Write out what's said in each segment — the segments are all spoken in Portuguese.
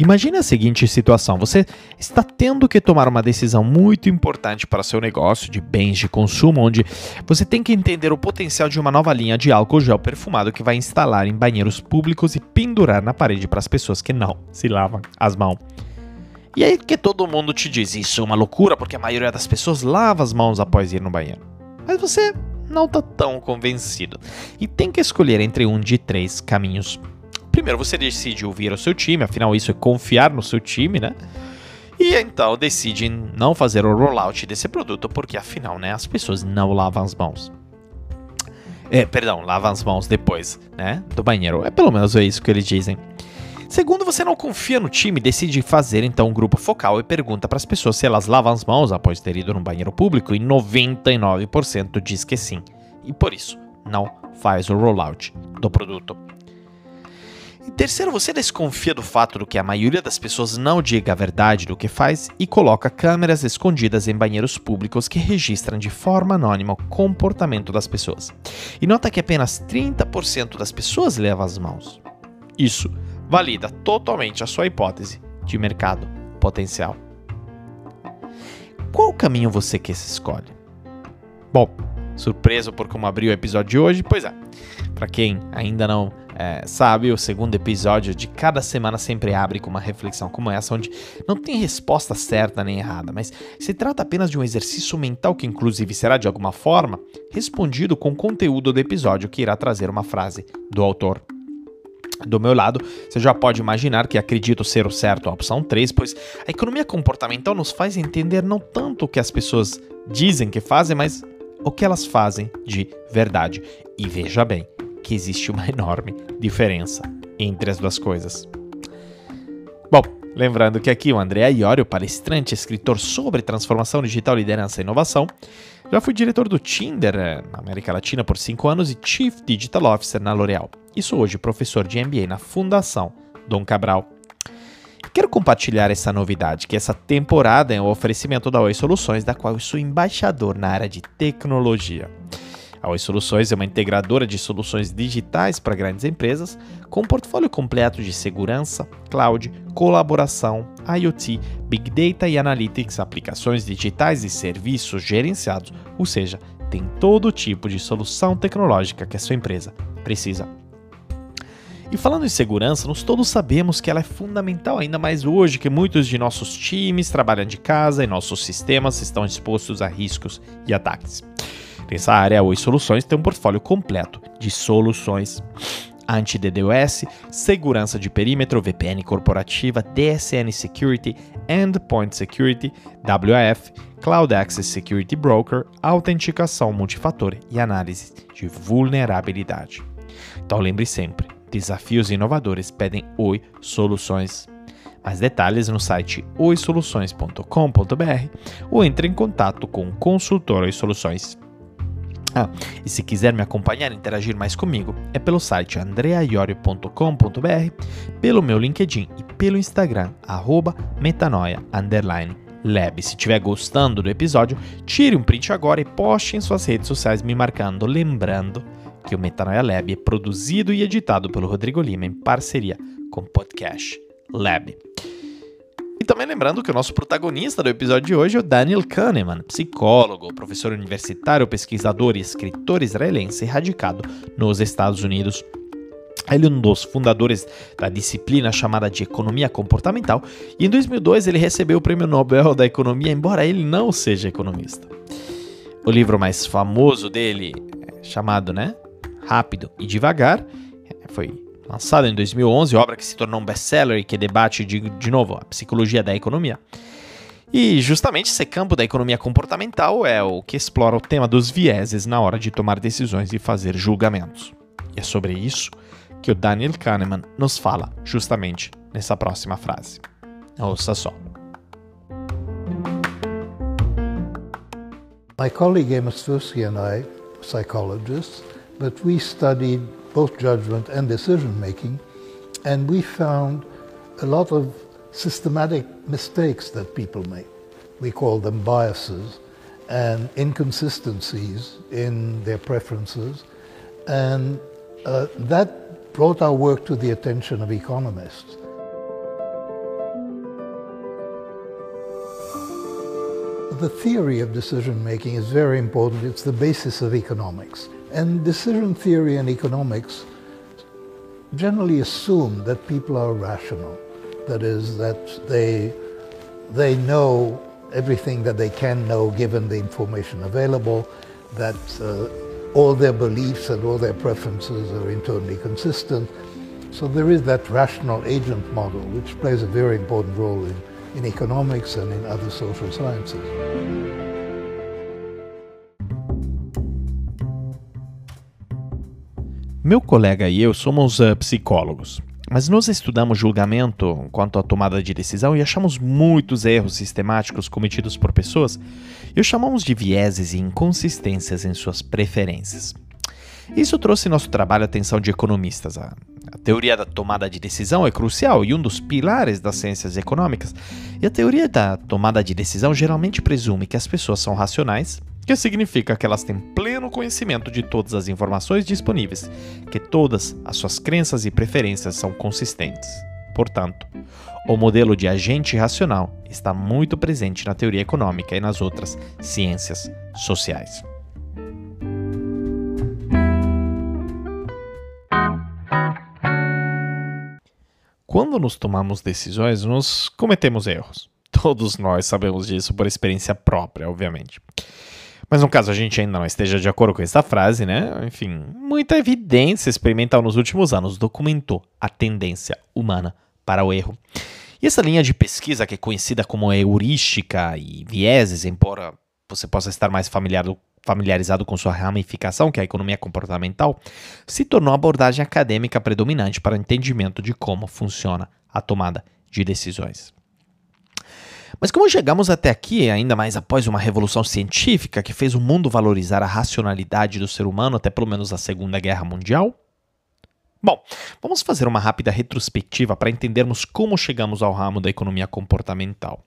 Imagine a seguinte situação: você está tendo que tomar uma decisão muito importante para seu negócio de bens de consumo, onde você tem que entender o potencial de uma nova linha de álcool gel perfumado que vai instalar em banheiros públicos e pendurar na parede para as pessoas que não se lavam as mãos. E aí que todo mundo te diz isso é uma loucura porque a maioria das pessoas lava as mãos após ir no banheiro. Mas você não está tão convencido e tem que escolher entre um de três caminhos Primeiro você decide ouvir o seu time, afinal isso é confiar no seu time, né? E então decide não fazer o rollout desse produto, porque afinal, né, as pessoas não lavam as mãos. É, perdão, lavam as mãos depois, né, do banheiro. É pelo menos é isso que eles dizem. Segundo, você não confia no time, decide fazer então um grupo focal e pergunta para as pessoas se elas lavam as mãos após ter ido no banheiro público e 99% diz que sim. E por isso, não faz o rollout do produto. E terceiro, você desconfia do fato do que a maioria das pessoas não diga a verdade do que faz e coloca câmeras escondidas em banheiros públicos que registram de forma anônima o comportamento das pessoas. E nota que apenas 30% das pessoas levam as mãos. Isso valida totalmente a sua hipótese de mercado potencial. Qual caminho você que se escolhe? Bom, surpreso por como abriu o episódio de hoje? Pois é, para quem ainda não é, sabe, o segundo episódio de cada semana sempre abre com uma reflexão como essa, onde não tem resposta certa nem errada, mas se trata apenas de um exercício mental que, inclusive, será de alguma forma respondido com o conteúdo do episódio que irá trazer uma frase do autor. Do meu lado, você já pode imaginar que acredito ser o certo a opção 3, pois a economia comportamental nos faz entender não tanto o que as pessoas dizem que fazem, mas o que elas fazem de verdade. E veja bem, que existe uma enorme diferença entre as duas coisas. Bom, lembrando que aqui o André Iorio, palestrante, escritor sobre transformação digital, liderança e inovação, já fui diretor do Tinder eh, na América Latina por 5 anos e Chief Digital Officer na L'Oréal. E sou hoje professor de MBA na Fundação Dom Cabral. Quero compartilhar essa novidade, que essa temporada é um oferecimento da Oi Soluções, da qual eu sou embaixador na área de tecnologia. A Oi Soluções é uma integradora de soluções digitais para grandes empresas, com um portfólio completo de segurança, cloud, colaboração, IoT, Big Data e Analytics, aplicações digitais e serviços gerenciados, ou seja, tem todo tipo de solução tecnológica que a sua empresa precisa. E falando em segurança, nós todos sabemos que ela é fundamental, ainda mais hoje que muitos de nossos times trabalham de casa e nossos sistemas estão expostos a riscos e ataques. Nessa área, a Oi Soluções tem um portfólio completo de soluções anti-DDoS, segurança de perímetro, VPN corporativa, DSN Security, Endpoint Security, WAF, Cloud Access Security Broker, autenticação multifator e análise de vulnerabilidade. Então lembre sempre, desafios inovadores pedem Oi Soluções. Mais detalhes no site oisoluções.com.br ou entre em contato com o consultor Oi Soluções. Ah, e se quiser me acompanhar e interagir mais comigo, é pelo site andreaiorio.com.br, pelo meu LinkedIn e pelo Instagram, arroba. Se estiver gostando do episódio, tire um print agora e poste em suas redes sociais me marcando, lembrando que o Metanoia Lab é produzido e editado pelo Rodrigo Lima em parceria com o Podcast Lab. E também lembrando que o nosso protagonista do episódio de hoje é o Daniel Kahneman, psicólogo, professor universitário, pesquisador e escritor israelense radicado nos Estados Unidos. Ele é um dos fundadores da disciplina chamada de economia comportamental e em 2002 ele recebeu o prêmio Nobel da Economia, embora ele não seja economista. O livro mais famoso dele, chamado, né, Rápido e Devagar, foi lançada em 2011, obra que se tornou um best-seller e que debate, de, de novo, a psicologia da economia. E justamente esse campo da economia comportamental é o que explora o tema dos vieses na hora de tomar decisões e fazer julgamentos. E é sobre isso que o Daniel Kahneman nos fala justamente nessa próxima frase. Ouça só. My colleague Emma Stosky and I, psychologists, but we studied both judgment and decision making, and we found a lot of systematic mistakes that people make. We call them biases and inconsistencies in their preferences, and uh, that brought our work to the attention of economists. The theory of decision making is very important. It's the basis of economics. And decision theory and economics generally assume that people are rational. That is, that they, they know everything that they can know given the information available, that uh, all their beliefs and all their preferences are internally consistent. So there is that rational agent model, which plays a very important role in, in economics and in other social sciences. Meu colega e eu somos uh, psicólogos, mas nós estudamos julgamento quanto à tomada de decisão e achamos muitos erros sistemáticos cometidos por pessoas e os chamamos de vieses e inconsistências em suas preferências. Isso trouxe nosso trabalho a atenção de economistas. A, a teoria da tomada de decisão é crucial e um dos pilares das ciências econômicas. E a teoria da tomada de decisão geralmente presume que as pessoas são racionais que significa que elas têm pleno conhecimento de todas as informações disponíveis, que todas as suas crenças e preferências são consistentes. Portanto, o modelo de agente racional está muito presente na teoria econômica e nas outras ciências sociais. Quando nos tomamos decisões, nós cometemos erros. Todos nós sabemos disso por experiência própria, obviamente. Mas no caso a gente ainda não esteja de acordo com essa frase, né? Enfim, muita evidência experimental nos últimos anos documentou a tendência humana para o erro. E essa linha de pesquisa, que é conhecida como heurística e vieses, embora você possa estar mais familiarizado com sua ramificação, que é a economia comportamental, se tornou a abordagem acadêmica predominante para o entendimento de como funciona a tomada de decisões. Mas como chegamos até aqui, ainda mais após uma revolução científica que fez o mundo valorizar a racionalidade do ser humano até pelo menos a Segunda Guerra Mundial? Bom, vamos fazer uma rápida retrospectiva para entendermos como chegamos ao ramo da economia comportamental.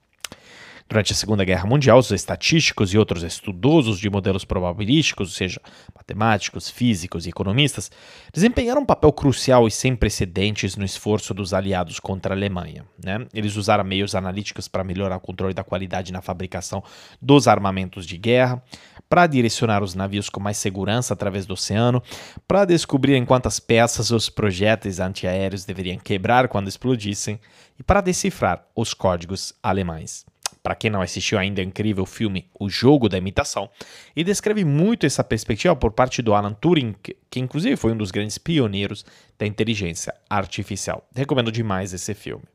Durante a Segunda Guerra Mundial, os estatísticos e outros estudosos de modelos probabilísticos, ou seja, matemáticos, físicos e economistas, desempenharam um papel crucial e sem precedentes no esforço dos aliados contra a Alemanha. Né? Eles usaram meios analíticos para melhorar o controle da qualidade na fabricação dos armamentos de guerra, para direcionar os navios com mais segurança através do oceano, para descobrir em quantas peças os projéteis antiaéreos deveriam quebrar quando explodissem e para decifrar os códigos alemães para quem não assistiu ainda, é incrível filme O Jogo da Imitação, e descreve muito essa perspectiva por parte do Alan Turing, que inclusive foi um dos grandes pioneiros da inteligência artificial. Recomendo demais esse filme.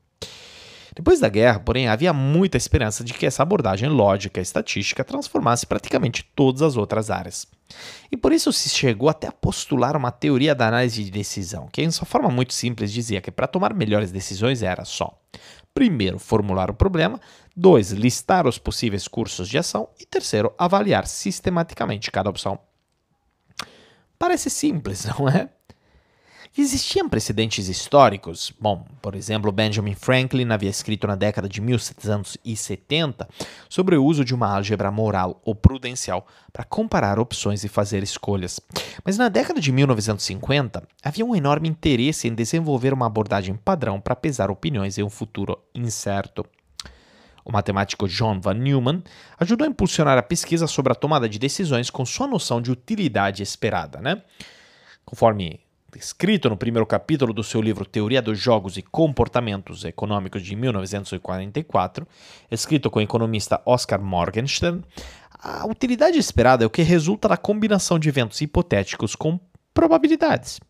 Depois da guerra, porém, havia muita esperança de que essa abordagem lógica e estatística transformasse praticamente todas as outras áreas. E por isso se chegou até a postular uma teoria da análise de decisão, que em sua forma muito simples dizia que para tomar melhores decisões era só Primeiro, formular o problema. Dois, listar os possíveis cursos de ação. E terceiro, avaliar sistematicamente cada opção. Parece simples, não é? Existiam precedentes históricos. Bom, por exemplo, Benjamin Franklin havia escrito na década de 1770 sobre o uso de uma álgebra moral ou prudencial para comparar opções e fazer escolhas. Mas na década de 1950, havia um enorme interesse em desenvolver uma abordagem padrão para pesar opiniões em um futuro incerto. O matemático John Van Neumann ajudou a impulsionar a pesquisa sobre a tomada de decisões com sua noção de utilidade esperada, né? Conforme escrito no primeiro capítulo do seu livro Teoria dos Jogos e Comportamentos Econômicos de 1944, escrito com o economista Oscar Morgenstern, a utilidade esperada é o que resulta da combinação de eventos hipotéticos com probabilidades.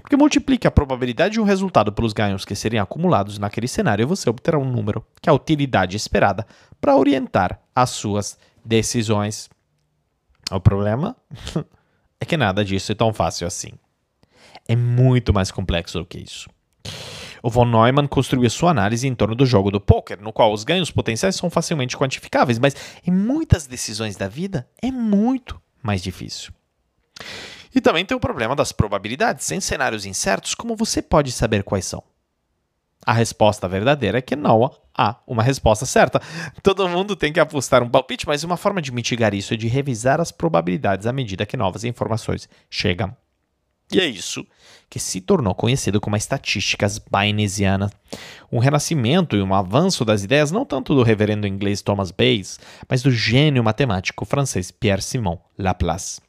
Porque multiplique a probabilidade de um resultado pelos ganhos que seriam acumulados naquele cenário e você obterá um número, que é a utilidade esperada, para orientar as suas decisões. O problema é que nada disso é tão fácil assim é muito mais complexo do que isso. O von Neumann construiu sua análise em torno do jogo do poker, no qual os ganhos potenciais são facilmente quantificáveis, mas em muitas decisões da vida é muito mais difícil. E também tem o problema das probabilidades. Em cenários incertos, como você pode saber quais são? A resposta verdadeira é que não há uma resposta certa. Todo mundo tem que apostar um palpite, mas uma forma de mitigar isso é de revisar as probabilidades à medida que novas informações chegam E é isso que se tornou conhecido como as estatísticas bayesianas. Um renascimento e um avanço das ideias não tanto do reverendo inglês Thomas Bayes, mas do gênio matemático francês Pierre-Simon Laplace.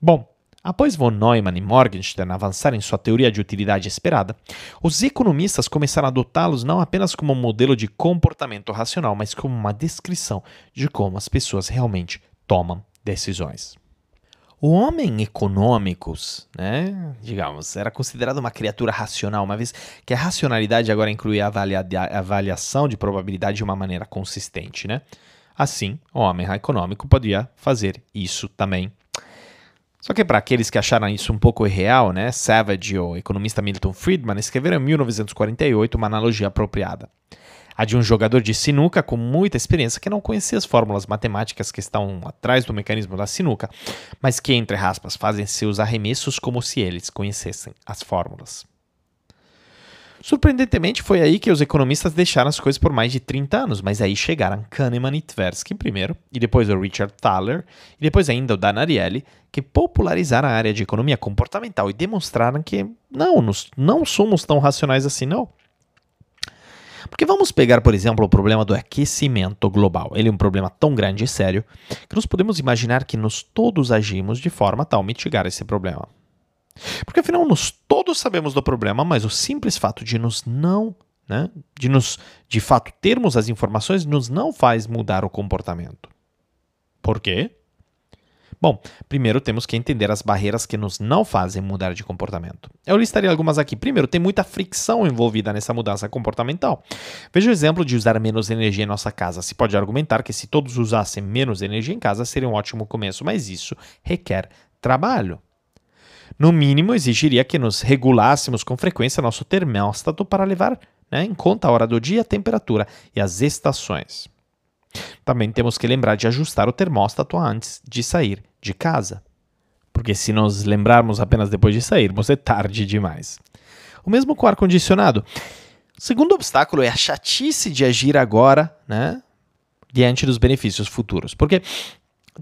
Bom, após von Neumann e Morgenstern avançarem sua teoria de utilidade esperada, os economistas começaram a adotá-los não apenas como um modelo de comportamento racional, mas como uma descrição de como as pessoas realmente tomam decisões. O homem econômicos, né, digamos, era considerado uma criatura racional, uma vez que a racionalidade agora inclui a, avalia a avaliação de probabilidade de uma maneira consistente, né? Assim, o homem econômico podia fazer isso também. Só que para aqueles que acharam isso um pouco irreal, né, Savage e o economista Milton Friedman escreveram em 1948 uma analogia apropriada a de um jogador de sinuca com muita experiência que não conhecia as fórmulas matemáticas que estão atrás do mecanismo da sinuca, mas que, entre aspas, fazem seus arremessos como se eles conhecessem as fórmulas. Surpreendentemente, foi aí que os economistas deixaram as coisas por mais de 30 anos, mas aí chegaram Kahneman e Tversky primeiro, e depois o Richard Thaler, e depois ainda o Dan Ariely, que popularizaram a área de economia comportamental e demonstraram que não, não somos tão racionais assim, não. Porque vamos pegar, por exemplo, o problema do aquecimento global. Ele é um problema tão grande e sério que nós podemos imaginar que nós todos agimos de forma tal mitigar esse problema. Porque afinal nós todos sabemos do problema, mas o simples fato de nos não, né, de nos de fato termos as informações nos não faz mudar o comportamento. Por quê? Bom, primeiro temos que entender as barreiras que nos não fazem mudar de comportamento. Eu listaria algumas aqui. Primeiro, tem muita fricção envolvida nessa mudança comportamental. Veja o exemplo de usar menos energia em nossa casa. Se pode argumentar que se todos usassem menos energia em casa seria um ótimo começo, mas isso requer trabalho. No mínimo, exigiria que nos regulássemos com frequência nosso termóstato para levar né, em conta a hora do dia, a temperatura e as estações. Também temos que lembrar de ajustar o termóstato antes de sair de casa. Porque se nos lembrarmos apenas depois de sairmos, é tarde demais. O mesmo com o ar-condicionado. O segundo obstáculo é a chatice de agir agora, né? Diante dos benefícios futuros. Porque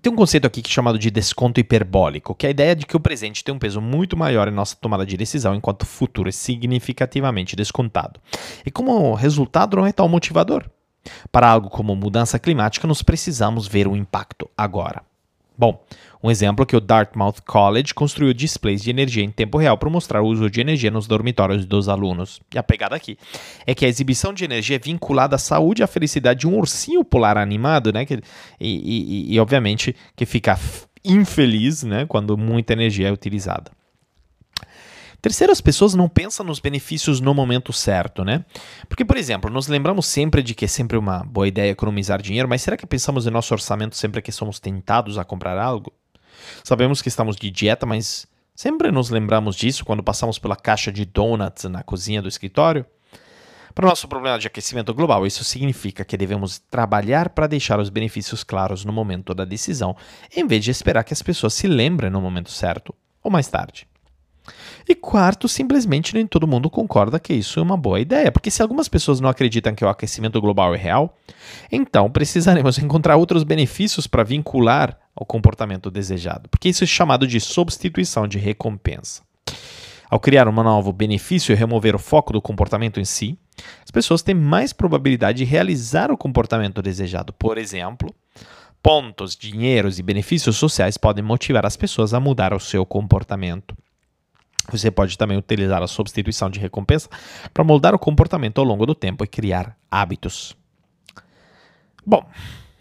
tem um conceito aqui que é chamado de desconto hiperbólico, que é a ideia de que o presente tem um peso muito maior em nossa tomada de decisão, enquanto o futuro é significativamente descontado. E como resultado, não é tão motivador. Para algo como mudança climática, nós precisamos ver o impacto agora. Bom, um exemplo é que o Dartmouth College construiu displays de energia em tempo real para mostrar o uso de energia nos dormitórios dos alunos. E a pegada aqui é que a exibição de energia é vinculada à saúde e à felicidade de um ursinho polar animado, né? Que, e, e, e obviamente que fica infeliz né, quando muita energia é utilizada. Terceiro, as pessoas não pensam nos benefícios no momento certo, né? Porque, por exemplo, nos lembramos sempre de que é sempre uma boa ideia economizar dinheiro, mas será que pensamos em nosso orçamento sempre que somos tentados a comprar algo? Sabemos que estamos de dieta, mas sempre nos lembramos disso quando passamos pela caixa de donuts na cozinha do escritório? Para o nosso problema de aquecimento global, isso significa que devemos trabalhar para deixar os benefícios claros no momento da decisão, em vez de esperar que as pessoas se lembrem no momento certo ou mais tarde. E quarto, simplesmente nem todo mundo concorda que isso é uma boa ideia, porque se algumas pessoas não acreditam que o aquecimento global é real, então precisaremos encontrar outros benefícios para vincular ao comportamento desejado, porque isso é chamado de substituição de recompensa. Ao criar um novo benefício e remover o foco do comportamento em si, as pessoas têm mais probabilidade de realizar o comportamento desejado. Por exemplo, pontos, dinheiros e benefícios sociais podem motivar as pessoas a mudar o seu comportamento. Você pode também utilizar a substituição de recompensa para moldar o comportamento ao longo do tempo e criar hábitos. Bom,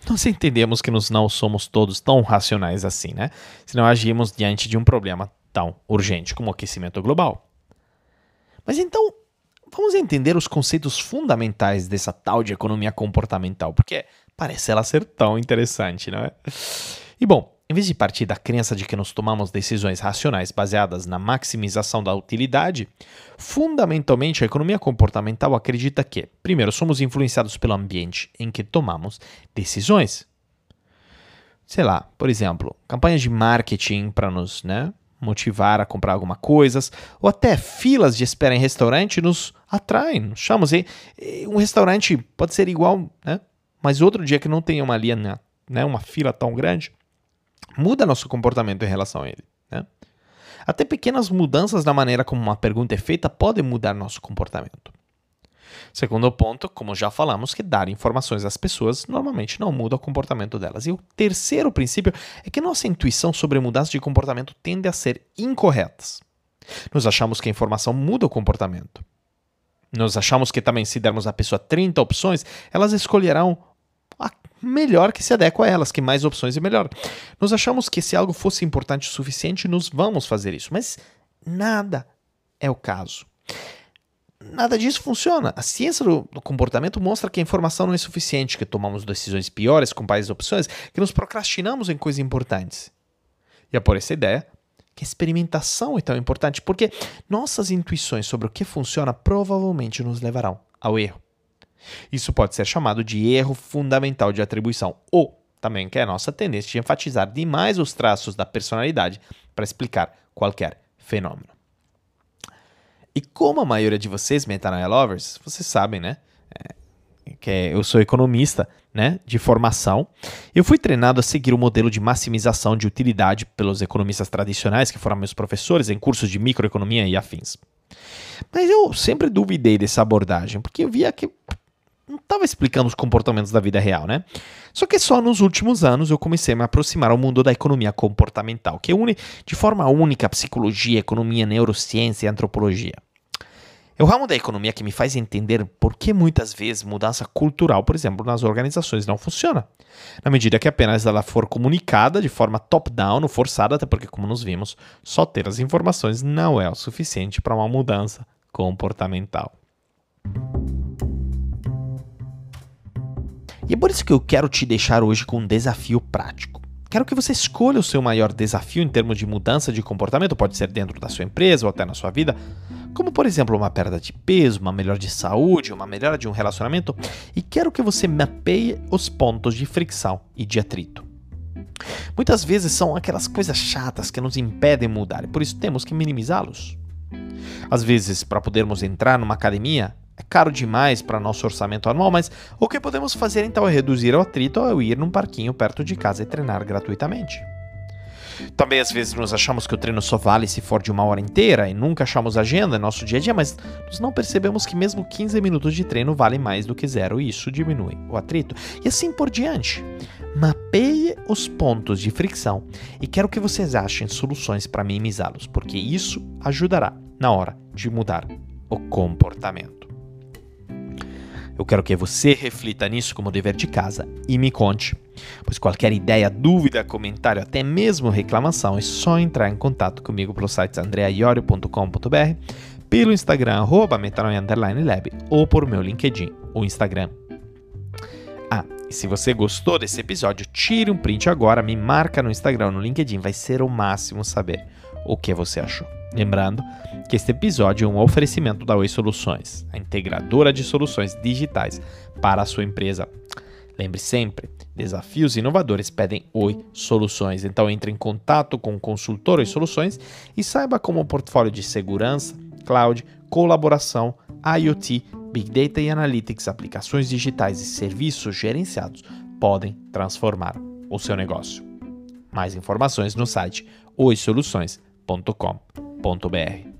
nós entendemos que nós não somos todos tão racionais assim, né? Se não agimos diante de um problema tão urgente como o aquecimento global. Mas então, vamos entender os conceitos fundamentais dessa tal de economia comportamental, porque parece ela ser tão interessante, não é? E bom, em vez de partir da crença de que nós tomamos decisões racionais baseadas na maximização da utilidade, fundamentalmente a economia comportamental acredita que, primeiro, somos influenciados pelo ambiente em que tomamos decisões. Sei lá, por exemplo, campanhas de marketing para nos né, motivar a comprar alguma coisa, ou até filas de espera em restaurante nos atraem, nos chamam. Um restaurante pode ser igual, né, mas outro dia que não tenha uma linha, né, uma fila tão grande muda nosso comportamento em relação a ele. Né? Até pequenas mudanças na maneira como uma pergunta é feita podem mudar nosso comportamento. Segundo ponto, como já falamos, que dar informações às pessoas normalmente não muda o comportamento delas. E o terceiro princípio é que nossa intuição sobre mudanças de comportamento tende a ser incorretas. Nós achamos que a informação muda o comportamento. Nós achamos que também, se dermos à pessoa 30 opções, elas escolherão melhor que se adequa a elas, que mais opções é melhor. Nós achamos que se algo fosse importante o suficiente, nós vamos fazer isso, mas nada é o caso nada disso funciona. A ciência do, do, comportamento mostra que a informação não é suficiente, que tomamos decisões piores com mais opções, que nos procrastinamos em coisas importantes. E é por essa ideia que a experimentação é tão importante, porque nossas intuições sobre o que funciona provavelmente nos levarão ao erro. Isso pode ser chamado de erro fundamental de atribuição, ou também que é a nossa tendência de enfatizar demais os traços da personalidade para explicar qualquer fenômeno. E como a maioria de vocês, Metanoia Lovers, vocês sabem, né? É, que é, eu sou economista, né? De formação. Eu fui treinado a seguir o modelo de maximização de utilidade pelos economistas tradicionais, que foram meus professores em cursos de microeconomia e afins. Mas eu sempre duvidei dessa abordagem, porque eu via que não estava explicando os comportamentos da vida real, né? Só que só nos últimos anos eu comecei a me aproximar ao mundo da economia comportamental, que une de forma única psicologia, economia, neurociência e antropologia. É o ramo da economia que me faz entender por que muitas vezes mudança cultural, por exemplo, nas organizações não funciona. Na medida que apenas ela for comunicada de forma top-down ou forçada, até porque, como nos vimos, só ter as informações não é o suficiente para uma mudança comportamental. E é por isso que eu quero te deixar hoje com um desafio prático. Quero que você escolha o seu maior desafio em termos de mudança de comportamento, pode ser dentro da sua empresa ou até na sua vida, como por exemplo uma perda de peso, uma melhora de saúde, uma melhora de um relacionamento, e quero que você mapeie os pontos de fricção e de atrito. Muitas vezes são aquelas coisas chatas que nos impedem mudar e por isso temos que minimizá-los. Às vezes, para podermos entrar numa academia, é caro demais para nosso orçamento anual, mas o que podemos fazer então é reduzir o atrito ao ir num parquinho perto de casa e treinar gratuitamente. Também às vezes nós achamos que o treino só vale se for de uma hora inteira e nunca achamos agenda em nosso dia a dia, mas nós não percebemos que mesmo 15 minutos de treino valem mais do que zero e isso diminui o atrito. E assim por diante. Mapeie os pontos de fricção e quero que vocês achem soluções para minimizá-los, porque isso ajudará na hora de mudar o comportamento. Eu quero que você reflita nisso como dever de casa e me conte. Pois qualquer ideia, dúvida, comentário, até mesmo reclamação, é só entrar em contato comigo pelo site andreaiorio.com.br, pelo Instagram, arroba ou por meu LinkedIn, o Instagram. Ah, e se você gostou desse episódio, tire um print agora, me marca no Instagram, no LinkedIn, vai ser o máximo saber o que você achou. Lembrando que este episódio é um oferecimento da Oi Soluções, a integradora de soluções digitais para a sua empresa. Lembre sempre, desafios inovadores pedem Oi Soluções. Então entre em contato com o consultor Oi Soluções e saiba como o portfólio de segurança, cloud, colaboração, IoT, Big Data e Analytics, aplicações digitais e serviços gerenciados podem transformar o seu negócio. Mais informações no site oisoluções.com.br.